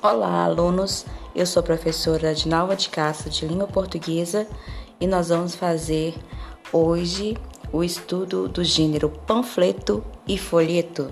Olá, alunos. Eu sou a professora Adinalva de Castro de Língua Portuguesa e nós vamos fazer hoje o estudo do gênero panfleto e folheto.